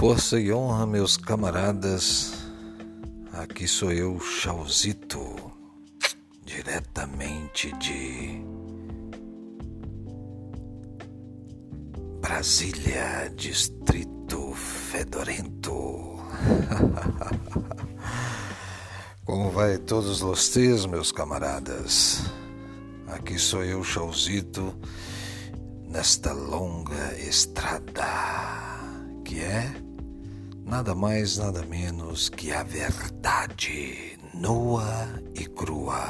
Força e honra, meus camaradas. Aqui sou eu, Chauzito, diretamente de Brasília, Distrito Fedorento. Como vai todos vocês, meus camaradas? Aqui sou eu, Chauzito, nesta longa estrada que é nada mais, nada menos que a verdade nua e crua.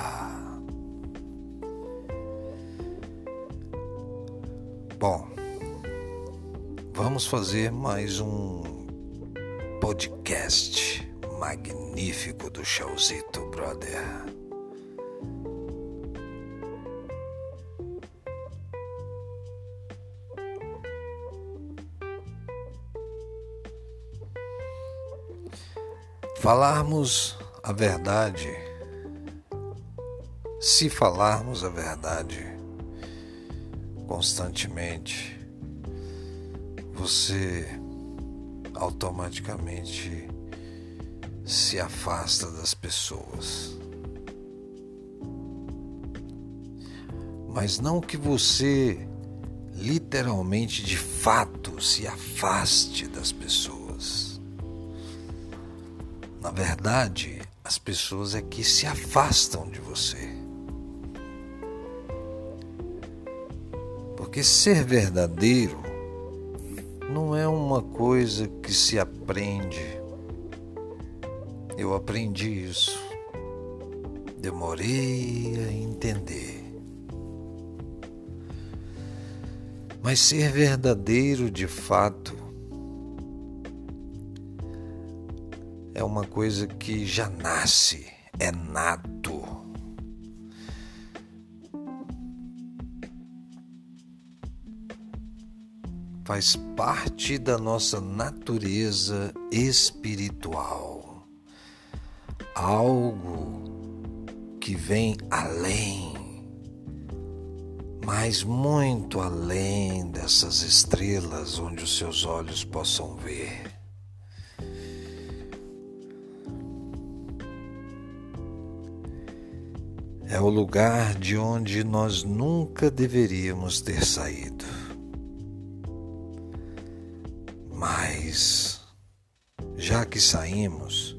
Bom, vamos fazer mais um podcast magnífico do Chauzito, brother. Falarmos a verdade, se falarmos a verdade constantemente, você automaticamente se afasta das pessoas. Mas não que você literalmente de fato se afaste das pessoas. Na verdade, as pessoas é que se afastam de você. Porque ser verdadeiro não é uma coisa que se aprende. Eu aprendi isso. Demorei a entender. Mas ser verdadeiro de fato é uma coisa que já nasce, é nato. Faz parte da nossa natureza espiritual. Algo que vem além, mas muito além dessas estrelas onde os seus olhos possam ver. É o lugar de onde nós nunca deveríamos ter saído. Mas, já que saímos,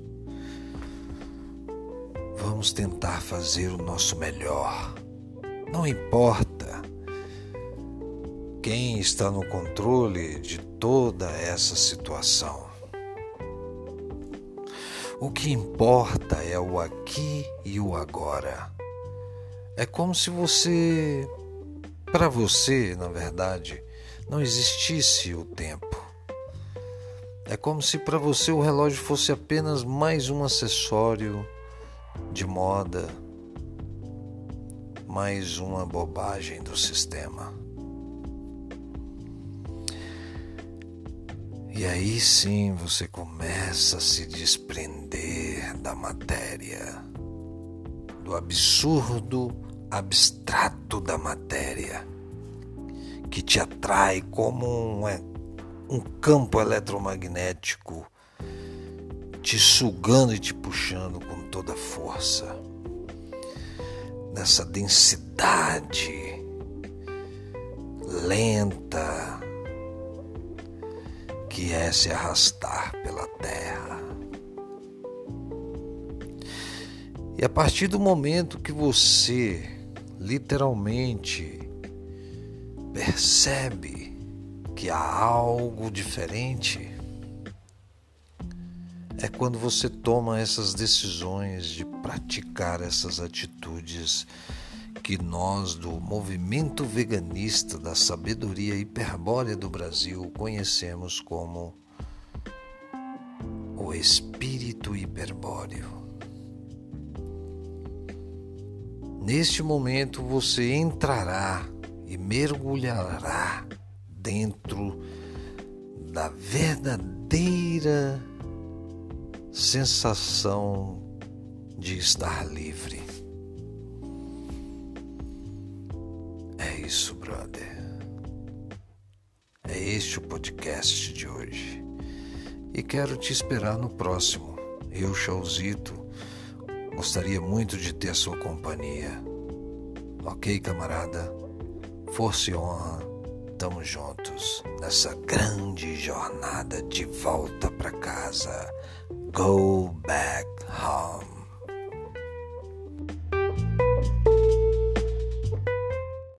vamos tentar fazer o nosso melhor. Não importa quem está no controle de toda essa situação. O que importa é o aqui e o agora. É como se você, para você, na verdade, não existisse o tempo. É como se para você o relógio fosse apenas mais um acessório de moda, mais uma bobagem do sistema. E aí sim você começa a se desprender da matéria do absurdo abstrato da matéria, que te atrai como um, é, um campo eletromagnético te sugando e te puxando com toda força. Nessa densidade lenta que é se arrastar pela terra. E a partir do momento que você literalmente percebe que há algo diferente, é quando você toma essas decisões de praticar essas atitudes que nós do movimento veganista da sabedoria hiperbórea do Brasil conhecemos como o espírito hiperbóreo. Neste momento você entrará e mergulhará dentro da verdadeira sensação de estar livre. É isso, brother. É este o podcast de hoje. e quero te esperar no próximo. Eu, Chauzito, gostaria muito de ter sua companhia. Ok, camarada? Força e honra, tamo juntos nessa grande jornada de volta para casa. Go back